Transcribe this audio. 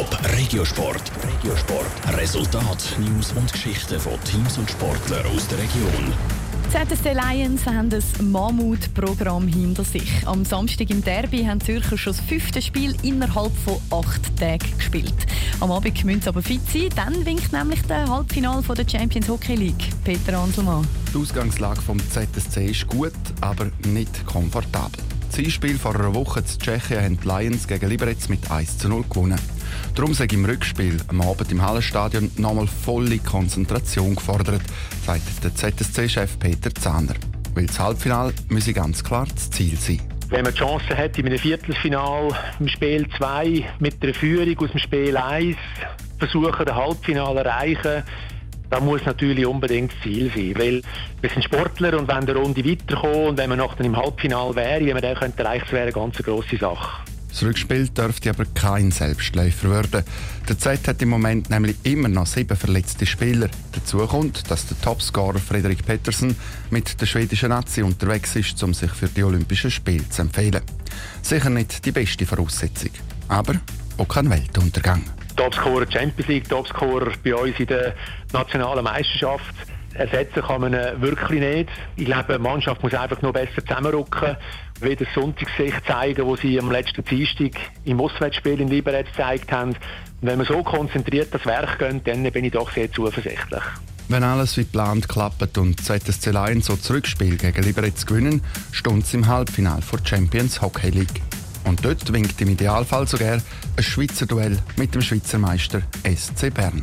Top Regiosport. Regiosport. Resultat, News und Geschichten von Teams und Sportlern aus der Region. ZSC Lions haben ein Mammutprogramm hinter sich. Am Samstag im Derby haben Zürcher schon das fünfte Spiel innerhalb von acht Tagen gespielt. Am Abend müssen sie aber fit sein, dann winkt nämlich der Halbfinale der Champions Hockey League. Peter Anselmann. Die Ausgangslage vom ZSC ist gut, aber nicht komfortabel. Das Einspiel vor einer Woche in Tschechien haben die Lions gegen Liberec mit 1 zu 0 gewonnen. Darum sei im Rückspiel am Abend im Hallenstadion nochmal volle Konzentration gefordert, sagt der ZSC-Chef Peter Zahner. Weil das Halbfinale müsse ganz klar das Ziel sein. Wenn man die Chance hat, in einem Viertelfinal im Spiel 2 mit der Führung aus dem Spiel 1 versuchen, das Halbfinale zu erreichen, das muss natürlich unbedingt das Ziel sein. Weil wir sind Sportler und wenn der Runde weiterkommen und wenn man noch im Halbfinale wäre, wenn man den könnte erreichen, wäre eine ganz grosse Sache. Das Rückspiel dürfte aber kein Selbstläufer werden. Der Z hat im Moment nämlich immer noch sieben verletzte Spieler. Dazu kommt, dass der Topscorer Frederik Pettersen mit der schwedischen Nazi unterwegs ist, um sich für die Olympischen Spiele zu empfehlen. Sicher nicht die beste Voraussetzung, aber auch kein Weltuntergang. Topscorer Champions League, Topscorer bei uns in der nationalen Meisterschaft. Ersetzen kann man wirklich nicht. Ich glaube, die Mannschaft muss einfach noch besser zusammenrücken. Wieder das Sonntagsgesicht zeigen, wo sie am letzten Dienstag im Auswärtsspiel in Liberec gezeigt haben. Und wenn man so konzentriert das Werk gehen, dann bin ich doch sehr zuversichtlich. Wenn alles wie geplant klappt und ZSC Lions so Zurückspiel gegen Liberec gewinnen, stund sie im Halbfinale vor Champions Hockey League. Und dort winkt im Idealfall sogar ein Schweizer Duell mit dem Schweizer Meister SC Bern.